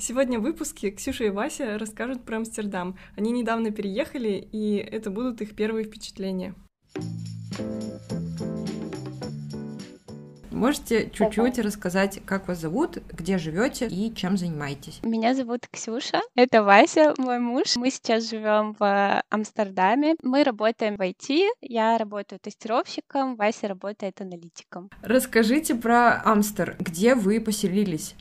Сегодня в выпуске Ксюша и Вася расскажут про Амстердам. Они недавно переехали, и это будут их первые впечатления. Можете чуть-чуть рассказать, как вас зовут, где живете и чем занимаетесь? Меня зовут Ксюша, это Вася, мой муж. Мы сейчас живем в Амстердаме. Мы работаем в IT. Я работаю тестировщиком, Вася работает аналитиком. Расскажите про Амстер. Где вы поселились?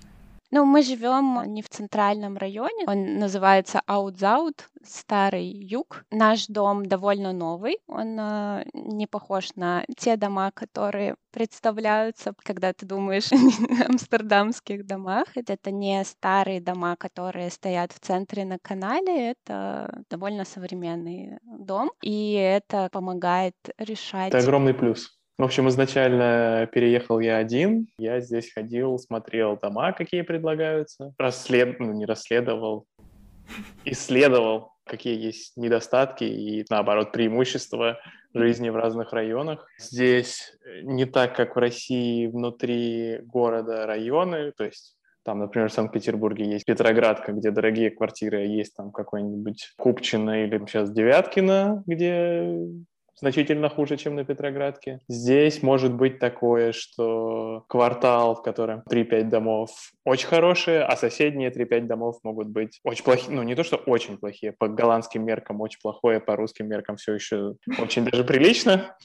Ну, мы живем не в центральном районе, он называется Аутзаут, старый юг. Наш дом довольно новый, он э, не похож на те дома, которые представляются, когда ты думаешь о амстердамских домах. Это не старые дома, которые стоят в центре на канале, это довольно современный дом, и это помогает решать... Это огромный плюс. В общем, изначально переехал я один. Я здесь ходил, смотрел дома, какие предлагаются. Расслед... Ну, не расследовал, исследовал, какие есть недостатки и, наоборот, преимущества жизни в разных районах. Здесь не так, как в России, внутри города районы, то есть там, например, в Санкт-Петербурге есть Петроградка, где дорогие квартиры, а есть там какой-нибудь Купчино или сейчас Девяткино, где значительно хуже, чем на Петроградке. Здесь может быть такое, что квартал, в котором 3-5 домов очень хорошие, а соседние 3-5 домов могут быть очень плохие. Ну, не то, что очень плохие, по голландским меркам очень плохое, по русским меркам все еще очень даже прилично.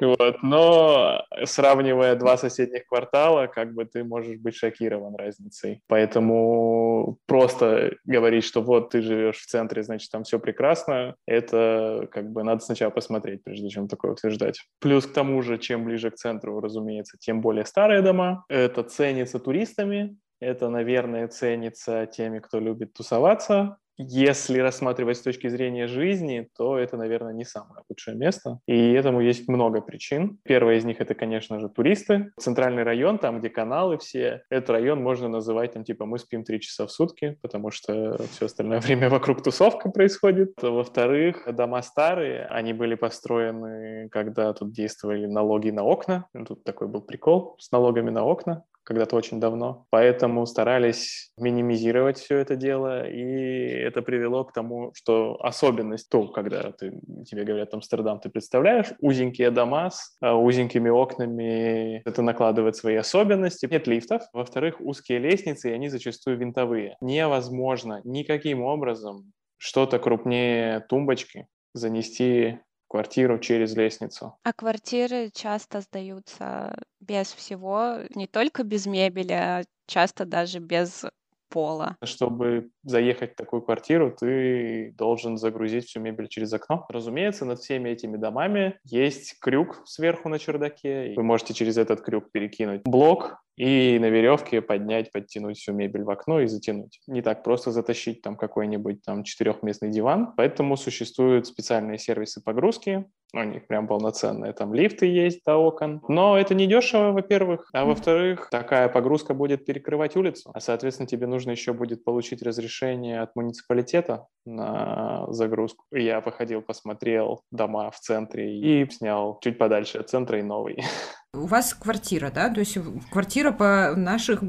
Вот. Но сравнивая два соседних квартала, как бы ты можешь быть шокирован разницей. Поэтому просто говорить, что вот ты живешь в центре, значит, там все прекрасно, это как бы надо сначала посмотреть, прежде чем такое утверждать. Плюс к тому же, чем ближе к центру, разумеется, тем более старые дома. Это ценится туристами, это, наверное, ценится теми, кто любит тусоваться, если рассматривать с точки зрения жизни, то это, наверное, не самое лучшее место. И этому есть много причин. Первая из них — это, конечно же, туристы. Центральный район, там, где каналы все, этот район можно называть, там, типа, мы спим три часа в сутки, потому что все остальное время вокруг тусовка происходит. Во-вторых, дома старые, они были построены, когда тут действовали налоги на окна. Тут такой был прикол с налогами на окна когда-то очень давно. Поэтому старались минимизировать все это дело, и это привело к тому, что особенность, то, когда ты, тебе говорят Амстердам, ты представляешь, узенькие дома с а, узенькими окнами, это накладывает свои особенности. Нет лифтов. Во-вторых, узкие лестницы, и они зачастую винтовые. Невозможно никаким образом что-то крупнее тумбочки занести квартиру через лестницу. А квартиры часто сдаются без всего, не только без мебели, а часто даже без пола. Чтобы заехать в такую квартиру, ты должен загрузить всю мебель через окно. Разумеется, над всеми этими домами есть крюк сверху на чердаке. Вы можете через этот крюк перекинуть блок, и на веревке поднять, подтянуть всю мебель в окно и затянуть. Не так просто затащить там какой-нибудь там четырехместный диван, поэтому существуют специальные сервисы погрузки, у них прям полноценные там лифты есть до окон. Но это не дешево, во-первых, а во-вторых, такая погрузка будет перекрывать улицу, а соответственно тебе нужно еще будет получить разрешение от муниципалитета на загрузку. Я походил, посмотрел дома в центре и снял чуть подальше от центра и новый. У вас квартира, да? То есть квартира по наших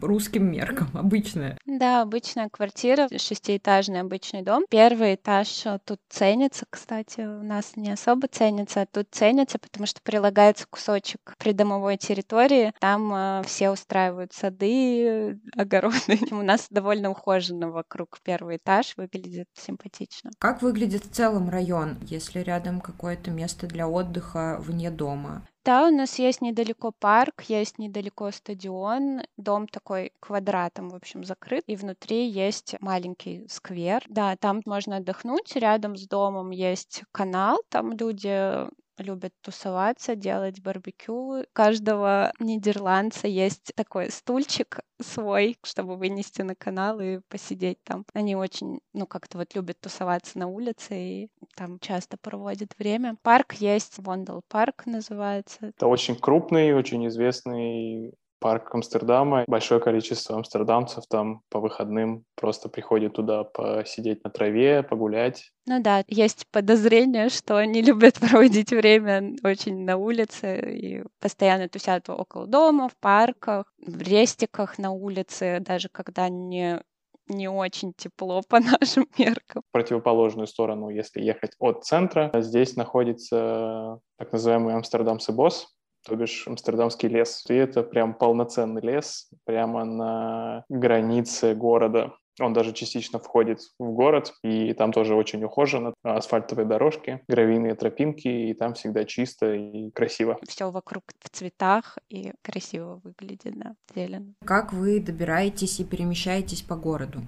русским меркам, обычная. Да, обычная квартира, шестиэтажный обычный дом. Первый этаж э, тут ценится, кстати, у нас не особо ценится, а тут ценится, потому что прилагается кусочек придомовой территории. Там э, все устраивают сады, огороды. У нас довольно ухоженно вокруг первый этаж, выглядит симпатично. Как выглядит в целом район, если рядом какое-то место для отдыха вне дома? Да, у нас есть недалеко парк, есть недалеко стадион, дом такой квадратом, в общем, закрыт, и внутри есть маленький сквер. Да, там можно отдохнуть, рядом с домом есть канал, там люди любят тусоваться, делать барбекю. У каждого нидерландца есть такой стульчик свой, чтобы вынести на канал и посидеть там. Они очень, ну, как-то вот любят тусоваться на улице и там часто проводят время. Парк есть, Вондал парк называется. Это очень крупный, очень известный парк Амстердама. Большое количество амстердамцев там по выходным просто приходят туда посидеть на траве, погулять. Ну да, есть подозрение, что они любят проводить время очень на улице и постоянно тусят около дома, в парках, в рестиках на улице, даже когда не не очень тепло по нашим меркам. В противоположную сторону, если ехать от центра, здесь находится так называемый Амстердамский босс, то бишь Амстердамский лес. И это прям полноценный лес, прямо на границе города. Он даже частично входит в город, и там тоже очень ухожено. Асфальтовые дорожки, гравийные тропинки, и там всегда чисто и красиво. Все вокруг в цветах и красиво выглядит, да, зелено. Как вы добираетесь и перемещаетесь по городу?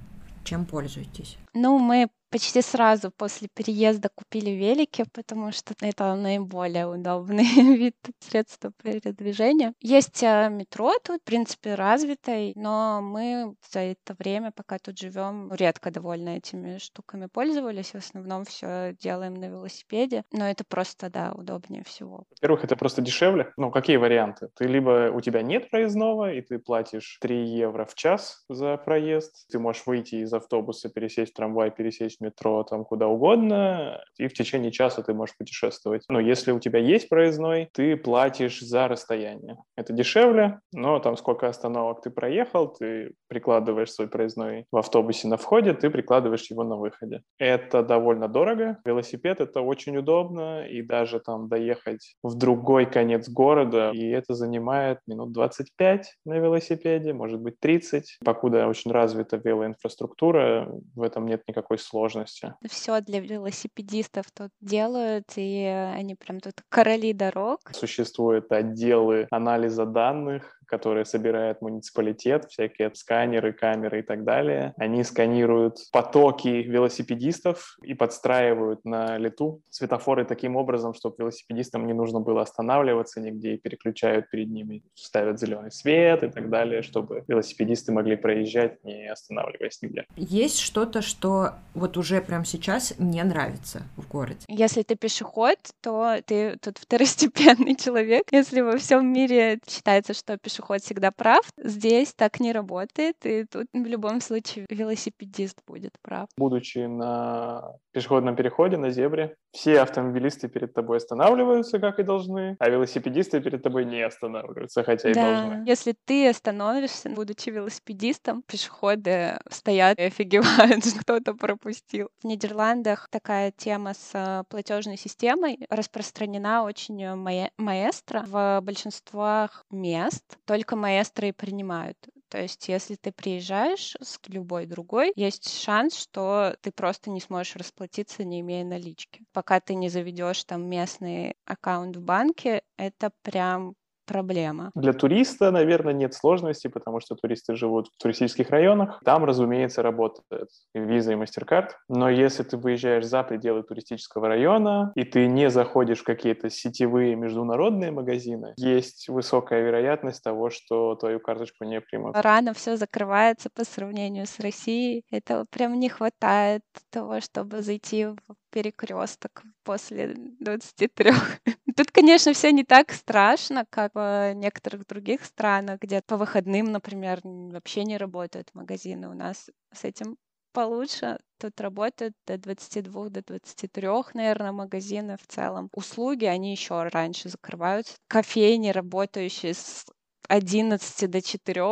Чем пользуетесь? Ну, мы почти сразу после переезда купили велики, потому что это наиболее удобный вид средства передвижения. Есть э, метро тут, в принципе, развитое, но мы за это время, пока тут живем, редко довольно этими штуками пользовались. В основном все делаем на велосипеде, но это просто, да, удобнее всего. Во-первых, это просто дешевле. Ну, какие варианты? Ты либо у тебя нет проездного, и ты платишь 3 евро в час за проезд. Ты можешь выйти из автобуса, пересесть в трамвай, пересесть метро, там куда угодно, и в течение часа ты можешь путешествовать. Но если у тебя есть проездной, ты платишь за расстояние. Это дешевле, но там сколько остановок ты проехал, ты прикладываешь свой проездной в автобусе на входе, ты прикладываешь его на выходе. Это довольно дорого. Велосипед — это очень удобно, и даже там доехать в другой конец города, и это занимает минут 25 на велосипеде, может быть 30. Покуда очень развита велоинфраструктура, в этом нет никакой никакой сложности. Все для велосипедистов тут делают, и они прям тут короли дорог. Существуют отделы анализа данных, которые собирает муниципалитет, всякие сканеры, камеры и так далее. Они сканируют потоки велосипедистов и подстраивают на лету светофоры таким образом, чтобы велосипедистам не нужно было останавливаться нигде и переключают перед ними, ставят зеленый свет и так далее, чтобы велосипедисты могли проезжать, не останавливаясь нигде. Есть что-то, что вот уже прямо сейчас не нравится в городе? Если ты пешеход, то ты тут второстепенный человек. Если во всем мире считается, что пешеход пешеход всегда прав. Здесь так не работает, и тут в любом случае велосипедист будет прав. Будучи на пешеходном переходе, на зебре, все автомобилисты перед тобой останавливаются, как и должны, а велосипедисты перед тобой не останавливаются, хотя и да. должны. Если ты остановишься, будучи велосипедистом, пешеходы стоят и офигевают, кто-то пропустил. В Нидерландах такая тема с э, платежной системой распространена очень ма- маэстро в большинствах мест только маэстро и принимают. То есть, если ты приезжаешь с любой другой, есть шанс, что ты просто не сможешь расплатиться, не имея налички. Пока ты не заведешь там местный аккаунт в банке, это прям проблема. Для туриста, наверное, нет сложностей, потому что туристы живут в туристических районах. Там, разумеется, работает виза и MasterCard. Но если ты выезжаешь за пределы туристического района, и ты не заходишь в какие-то сетевые международные магазины, есть высокая вероятность того, что твою карточку не примут. Рано все закрывается по сравнению с Россией. Этого прям не хватает того, чтобы зайти в перекресток после 23. Тут, конечно, все не так страшно, как в некоторых других странах, где по выходным, например, вообще не работают магазины. У нас с этим получше. Тут работают до 22, до 23, наверное, магазины в целом. Услуги, они еще раньше закрываются. Кофейни, работающие с 11 до 4.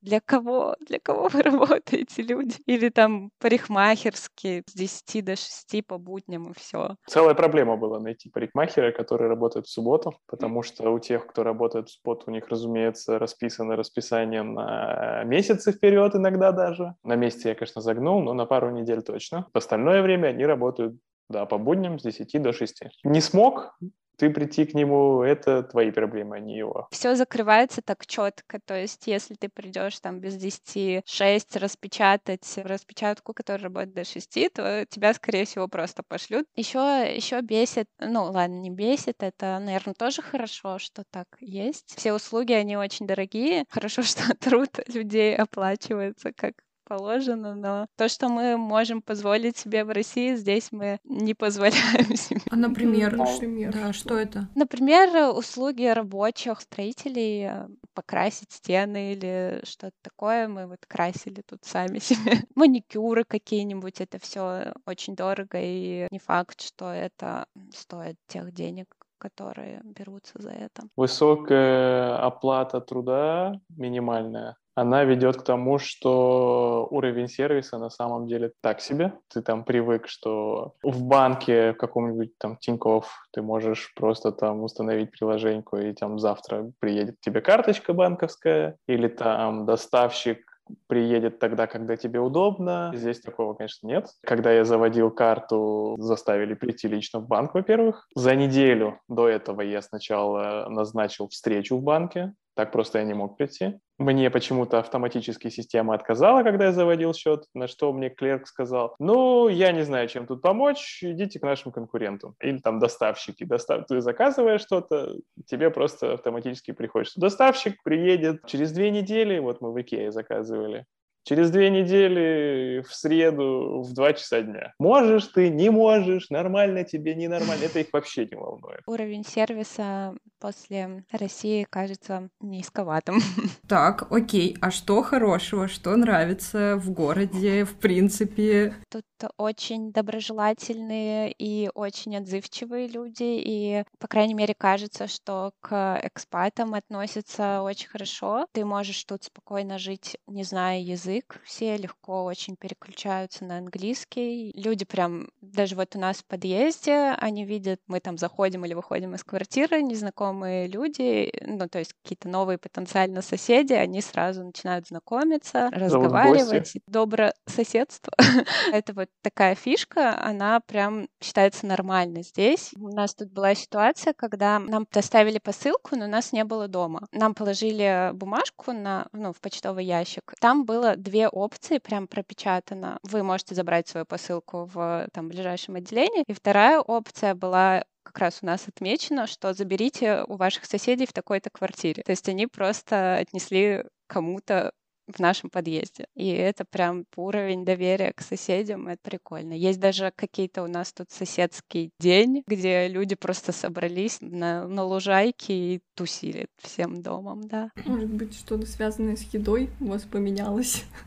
Для кого? Для кого вы работаете, люди? Или там парикмахерские с 10 до 6 по будням и все. Целая проблема была найти парикмахера, который работает в субботу, потому что у тех, кто работает в субботу, у них, разумеется, расписано расписание на месяцы вперед иногда даже. На месяце я, конечно, загнул, но на пару недель точно. В остальное время они работают да, по будням с 10 до 6. Не смог, ты прийти к нему, это твои проблемы, а не его. Все закрывается так четко, то есть если ты придешь там без 10, 6 распечатать распечатку, которая работает до 6, то тебя, скорее всего, просто пошлют. Еще, еще бесит, ну ладно, не бесит, это, наверное, тоже хорошо, что так есть. Все услуги, они очень дорогие. Хорошо, что труд людей оплачивается как положено, но то, что мы можем позволить себе в России, здесь мы не позволяем себе. А, например, например да, что это? Например, услуги рабочих строителей, э, покрасить стены или что-то такое. Мы вот красили тут сами себе. Маникюры какие-нибудь, это все очень дорого, и не факт, что это стоит тех денег, которые берутся за это. Высокая оплата труда, минимальная, она ведет к тому, что уровень сервиса на самом деле так себе. Ты там привык, что в банке в каком-нибудь там Тинькофф ты можешь просто там установить приложеньку, и там завтра приедет тебе карточка банковская, или там доставщик приедет тогда, когда тебе удобно. Здесь такого, конечно, нет. Когда я заводил карту, заставили прийти лично в банк, во-первых. За неделю до этого я сначала назначил встречу в банке, так просто я не мог прийти. Мне почему-то автоматически система отказала, когда я заводил счет, на что мне клерк сказал, ну, я не знаю, чем тут помочь, идите к нашим конкурентам. Или там доставщики. Достав... Ты заказываешь что-то, тебе просто автоматически приходит, что доставщик приедет через две недели, вот мы в Икее заказывали, Через две недели в среду в два часа дня. Можешь ты, не можешь, нормально тебе, ненормально. Это их вообще не волнует. Уровень сервиса после России кажется низковатым. Так, окей. А что хорошего, что нравится в городе, в принципе? Тут очень доброжелательные и очень отзывчивые люди, и, по крайней мере, кажется, что к экспатам относятся очень хорошо. Ты можешь тут спокойно жить, не зная язык. Все легко очень переключаются на английский. Люди прям, даже вот у нас в подъезде, они видят, мы там заходим или выходим из квартиры, незнакомые люди, ну, то есть какие-то новые потенциально соседи, они сразу начинают знакомиться, разговаривать. Добро соседство. Это вот вот такая фишка, она прям считается нормальной здесь. У нас тут была ситуация, когда нам доставили посылку, но нас не было дома. Нам положили бумажку на, ну, в почтовый ящик. Там было две опции, прям пропечатано. Вы можете забрать свою посылку в там, ближайшем отделении. И вторая опция была как раз у нас отмечено, что заберите у ваших соседей в такой-то квартире. То есть они просто отнесли кому-то в нашем подъезде. И это прям уровень доверия к соседям, это прикольно. Есть даже какие-то у нас тут соседский день, где люди просто собрались на, на лужайке и тусили всем домом, да. Может быть, что-то связанное с едой у вас поменялось,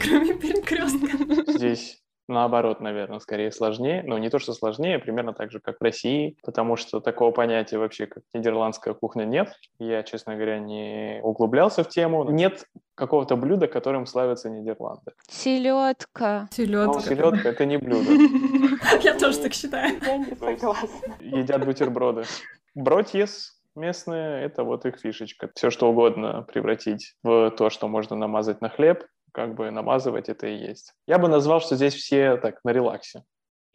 кроме перекрестка. Здесь наоборот, наверное, скорее сложнее. Но не то, что сложнее, а примерно так же, как в России, потому что такого понятия вообще, как нидерландская кухня, нет. Я, честно говоря, не углублялся в тему. Нет какого-то блюда, которым славятся Нидерланды. Селедка. Селедка. Ну, селедка это не блюдо. Я тоже так считаю. Я не согласна. Едят бутерброды. Бротьес местные, это вот их фишечка. Все что угодно превратить в то, что можно намазать на хлеб, как бы намазывать это и есть. Я бы назвал, что здесь все так на релаксе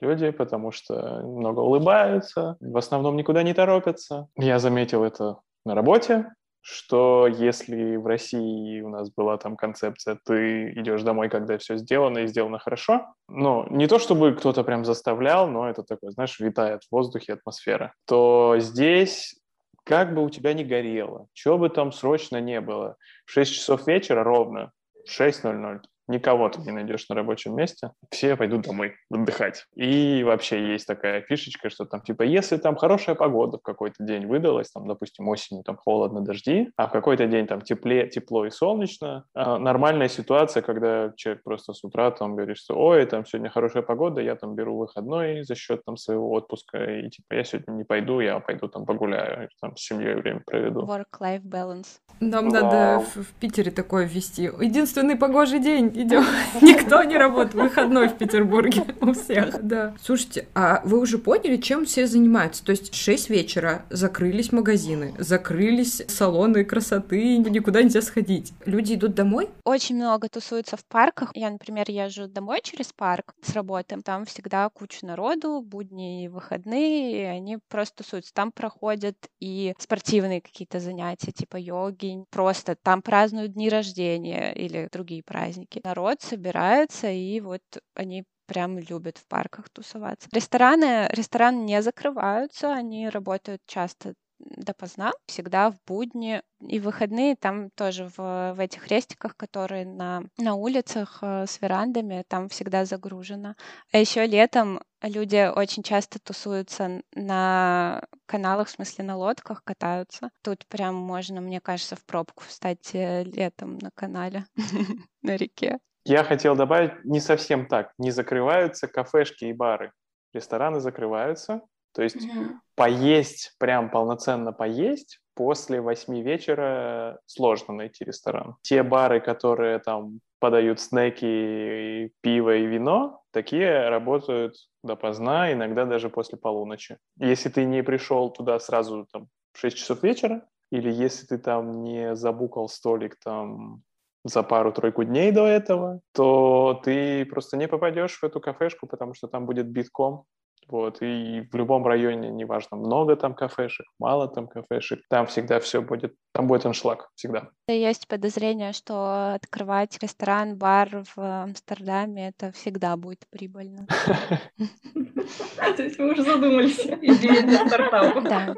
люди, потому что много улыбаются, в основном никуда не торопятся. Я заметил это на работе, что если в России у нас была там концепция, ты идешь домой, когда все сделано и сделано хорошо, ну, не то чтобы кто-то прям заставлял, но это такое, знаешь, витает в воздухе атмосфера, то здесь как бы у тебя не горело, чего бы там срочно не было, в 6 часов вечера ровно 6.00 никого ты не найдешь на рабочем месте, все пойдут домой отдыхать. И вообще есть такая фишечка, что там типа, если там хорошая погода в какой-то день выдалась, там, допустим, осенью там холодно, дожди, а в какой-то день там тепле, тепло и солнечно, а нормальная ситуация, когда человек просто с утра там говорит, что ой, там сегодня хорошая погода, я там беру выходной за счет там своего отпуска, и типа я сегодня не пойду, я пойду там погуляю, там с семьей время проведу. Work-life balance. Нам Вау. надо в, в Питере такое ввести. Единственный погожий день идем. Никто не работает. Выходной в Петербурге у всех. Да. Слушайте, а вы уже поняли, чем все занимаются? То есть 6 вечера закрылись магазины, закрылись салоны красоты, никуда нельзя сходить. Люди идут домой? Очень много тусуются в парках. Я, например, езжу домой через парк с работы. Там всегда куча народу, будни и выходные, и они просто тусуются. Там проходят и спортивные какие-то занятия, типа йоги. Просто там празднуют дни рождения или другие праздники народ собирается, и вот они прям любят в парках тусоваться. Рестораны, рестораны не закрываются, они работают часто допоздна, всегда в будни и выходные там тоже в, в этих рестиках, которые на, на улицах э, с верандами, там всегда загружено. А еще летом люди очень часто тусуются на каналах, в смысле на лодках катаются. Тут прям можно, мне кажется, в пробку встать э, летом на канале на реке. Я хотел добавить, не совсем так. Не закрываются кафешки и бары. Рестораны закрываются, То есть mm-hmm. поесть, прям полноценно поесть после восьми вечера сложно найти ресторан. Те бары, которые там подают снеки, пиво и вино, такие работают допоздна, иногда даже после полуночи. Если ты не пришел туда сразу там, в 6 часов вечера, или если ты там не забукал столик там за пару-тройку дней до этого, то ты просто не попадешь в эту кафешку, потому что там будет битком. Вот, и в любом районе, неважно, много там кафешек, мало там кафешек, там всегда все будет, там будет аншлаг, всегда. Есть подозрение, что открывать ресторан, бар в Амстердаме, это всегда будет прибыльно. То есть вы уже задумались, идея стартапа. Да.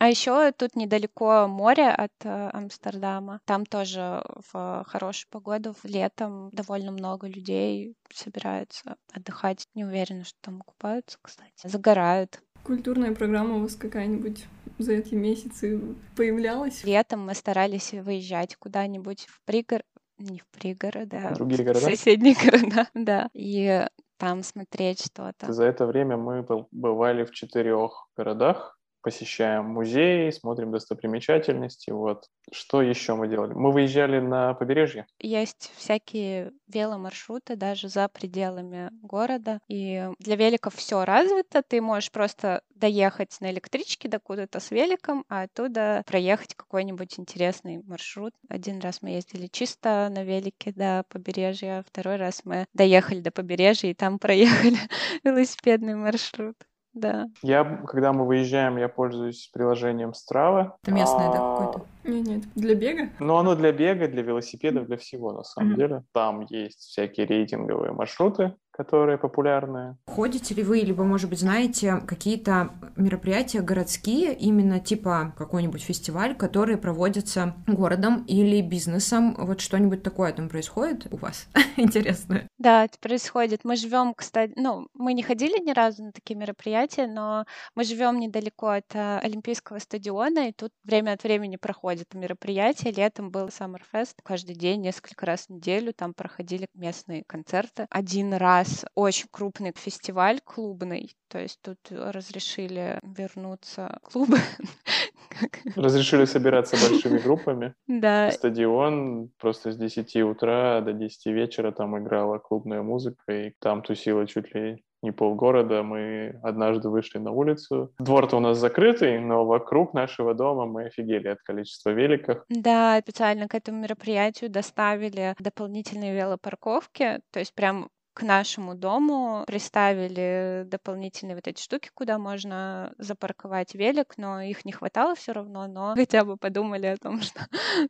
А еще тут недалеко море от э, Амстердама. Там тоже в хорошую погоду, в летом довольно много людей собираются отдыхать. Не уверена, что там купаются, кстати. Загорают. Культурная программа у вас какая-нибудь за эти месяцы появлялась? Летом мы старались выезжать куда-нибудь в пригород, не в пригороды, а Другие города? в соседние города, да. И там смотреть что-то. За это время мы бывали в четырех городах посещаем музеи, смотрим достопримечательности. Вот. Что еще мы делали? Мы выезжали на побережье. Есть всякие веломаршруты даже за пределами города. И для великов все развито. Ты можешь просто доехать на электричке до куда-то с великом, а оттуда проехать какой-нибудь интересный маршрут. Один раз мы ездили чисто на велике до побережья, второй раз мы доехали до побережья и там проехали велосипедный маршрут. Да. Я, когда мы выезжаем, я пользуюсь приложением Strava. Это местное, а... да, какое-то? Нет, нет, для бега? Ну, оно для бега, для велосипедов, для всего, на самом mm-hmm. деле. Там есть всякие рейтинговые маршруты, которые популярны. Ходите ли вы, либо, может быть, знаете какие-то мероприятия городские, именно типа какой-нибудь фестиваль, которые проводятся городом или бизнесом? Вот что-нибудь такое там происходит у вас? Интересно. Да, это происходит. Мы живем, кстати, ну, мы не ходили ни разу на такие мероприятия, но мы живем недалеко от э, Олимпийского стадиона, и тут время от времени проходят мероприятия. Летом был Summerfest каждый день, несколько раз в неделю там проходили местные концерты. Один раз нас очень крупный фестиваль клубный, то есть тут разрешили вернуться клубы. Разрешили собираться большими группами. Да. Стадион просто с 10 утра до 10 вечера там играла клубная музыка, и там тусила чуть ли не полгорода. Мы однажды вышли на улицу. Двор-то у нас закрытый, но вокруг нашего дома мы офигели от количества великов. Да, специально к этому мероприятию доставили дополнительные велопарковки, то есть прям к нашему дому приставили дополнительные вот эти штуки, куда можно запарковать велик, но их не хватало все равно, но хотя бы подумали о том, что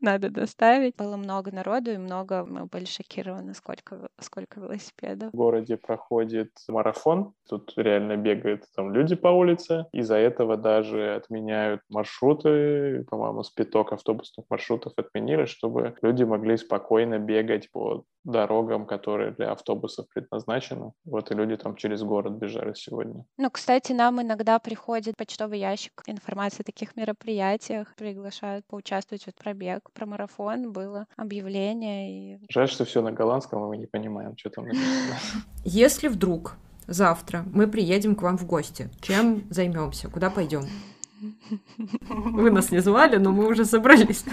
надо доставить. Было много народу и много, мы были шокированы, сколько, сколько велосипедов. В городе проходит марафон, тут реально бегают там люди по улице, из-за этого даже отменяют маршруты, по-моему, с пяток автобусных маршрутов отменили, чтобы люди могли спокойно бегать по дорогам, которые для автобусов предназначены. Вот и люди там через город бежали сегодня. Ну, кстати, нам иногда приходит почтовый ящик информации о таких мероприятиях, приглашают поучаствовать в пробег, про марафон было объявление. И... Жаль, что все на голландском, и мы не понимаем, что там написано. Если вдруг завтра мы приедем к вам в гости, чем займемся, куда пойдем? Вы нас не звали, но мы уже собрались.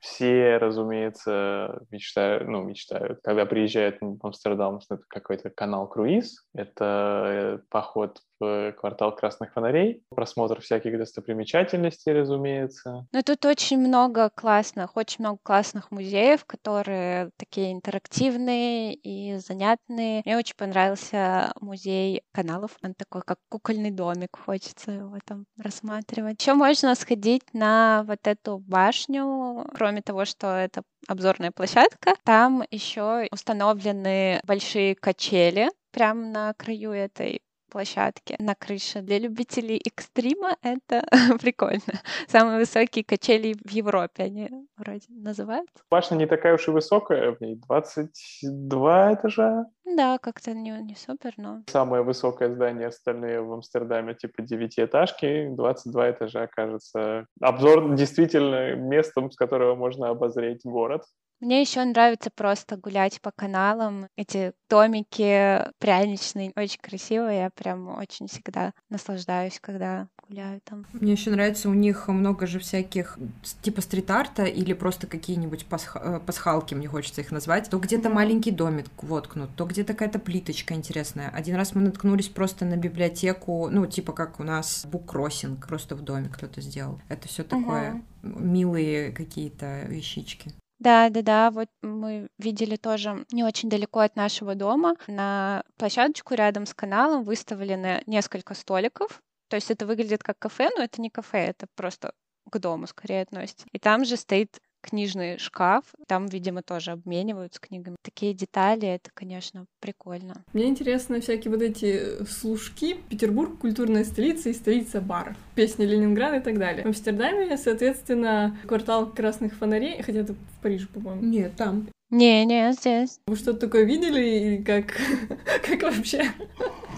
Все, разумеется, мечтают, ну, мечтают, когда приезжают в Амстердам, это какой-то канал круиз, это э, поход в квартал красных фонарей, просмотр всяких достопримечательностей, разумеется. Ну, тут очень много классных, очень много классных музеев, которые такие интерактивные и занятные. Мне очень понравился музей каналов. Он такой, как кукольный домик, хочется его там рассматривать. Еще можно сходить на вот эту башню, кроме того, что это обзорная площадка, там еще установлены большие качели, прямо на краю этой площадке на крыше. Для любителей экстрима это прикольно. Самые высокие качели в Европе они вроде называют. Башня не такая уж и высокая, в ней 22 этажа. Да, как-то не, не супер, но... Самое высокое здание остальные в Амстердаме типа девятиэтажки, 22 этажа, кажется. Обзор действительно местом, с которого можно обозреть город. Мне еще нравится просто гулять по каналам. Эти домики пряничные, очень красивые. Я прям очень всегда наслаждаюсь, когда гуляю там. Мне еще нравится, у них много же всяких типа стрит-арта или просто какие-нибудь пасха- э, пасхалки, мне хочется их назвать. То где-то маленький домик воткнут, то где-то какая-то плиточка интересная. Один раз мы наткнулись просто на библиотеку, ну, типа как у нас буккроссинг, просто в доме кто-то сделал. Это все такое uh-huh. милые какие-то вещички. Да, да, да. Вот мы видели тоже не очень далеко от нашего дома. На площадочку рядом с каналом выставлены несколько столиков. То есть это выглядит как кафе, но это не кафе, это просто к дому скорее относится. И там же стоит книжный шкаф. Там, видимо, тоже обмениваются книгами. Такие детали, это, конечно, прикольно. Мне интересно всякие вот эти служки. Петербург — культурная столица и столица баров. Песни Ленинграда и так далее. В Амстердаме, соответственно, квартал красных фонарей, хотя это в Париже, по-моему. Нет, там. Не, не, здесь. Вы что-то такое видели и как, как вообще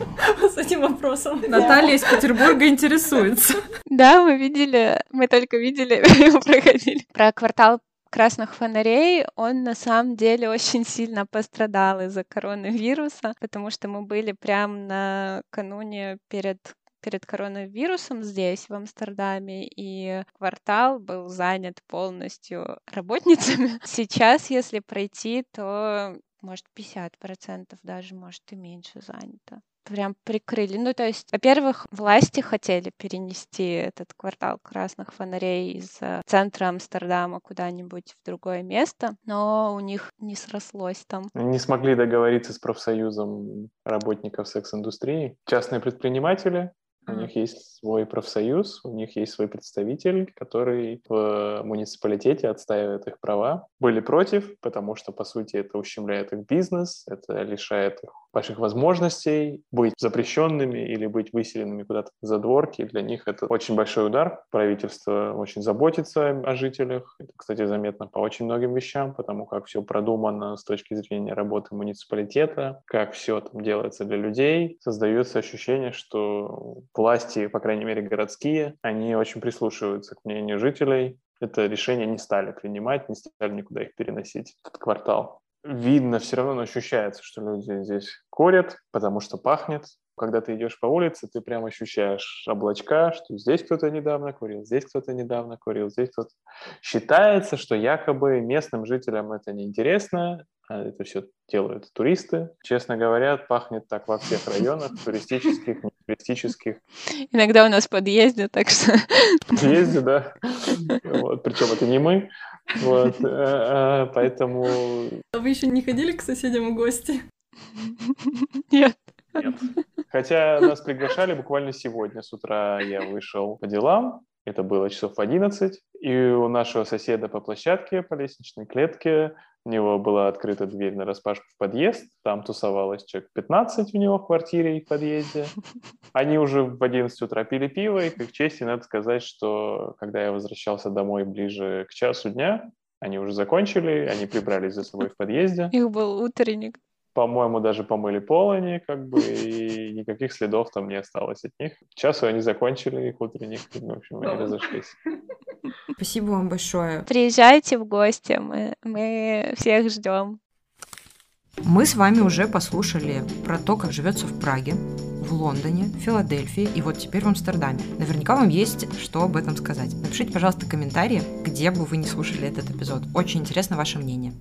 с этим вопросом? Наталья из Петербурга интересуется. Да, мы видели, мы только видели, проходили. Про квартал красных фонарей, он на самом деле очень сильно пострадал из-за коронавируса, потому что мы были прямо накануне перед перед коронавирусом здесь, в Амстердаме, и квартал был занят полностью работницами. Сейчас, если пройти, то может 50% даже, может и меньше занято прям прикрыли. Ну, то есть, во-первых, власти хотели перенести этот квартал красных фонарей из э, центра Амстердама куда-нибудь в другое место, но у них не срослось там. Не смогли договориться с профсоюзом работников секс-индустрии. Частные предприниматели у них есть свой профсоюз, у них есть свой представитель, который в муниципалитете отстаивает их права. Были против, потому что, по сути, это ущемляет их бизнес, это лишает их больших возможностей быть запрещенными или быть выселенными куда-то за дворки. Для них это очень большой удар. Правительство очень заботится о жителях. Это, кстати, заметно по очень многим вещам, потому как все продумано с точки зрения работы муниципалитета, как все там делается для людей. Создается ощущение, что власти, по крайней мере городские, они очень прислушиваются к мнению жителей. Это решение не стали принимать, не стали никуда их переносить, этот квартал видно, все равно ощущается, что люди здесь курят, потому что пахнет. Когда ты идешь по улице, ты прям ощущаешь облачка, что здесь кто-то недавно курил, здесь кто-то недавно курил, здесь кто-то... Считается, что якобы местным жителям это неинтересно, это все делают туристы. Честно говоря, пахнет так во всех районах, туристических, не туристических. Иногда у нас в подъезде, так что... В подъезде, да. Вот. Причем это не мы. Вот, э, э, поэтому... А вы еще не ходили к соседям в гости? Нет. Нет. Хотя нас приглашали буквально сегодня с утра я вышел по делам, это было часов 11, и у нашего соседа по площадке, по лестничной клетке, у него была открыта дверь на распашку в подъезд, там тусовалось человек 15 у него в квартире и в подъезде. Они уже в 11 утра пили пиво, и, к чести, надо сказать, что когда я возвращался домой ближе к часу дня, они уже закончили, они прибрались за собой в подъезде. Их был утренник. По-моему, даже помыли пол они, как бы, и никаких следов там не осталось от них. К часу они закончили их утренник, в общем, они разошлись. Спасибо вам большое. Приезжайте в гости, мы, мы всех ждем. Мы с вами уже послушали про то, как живется в Праге, в Лондоне, Филадельфии и вот теперь в Амстердаме. Наверняка вам есть что об этом сказать. Напишите, пожалуйста, комментарии, где бы вы не слушали этот эпизод. Очень интересно ваше мнение.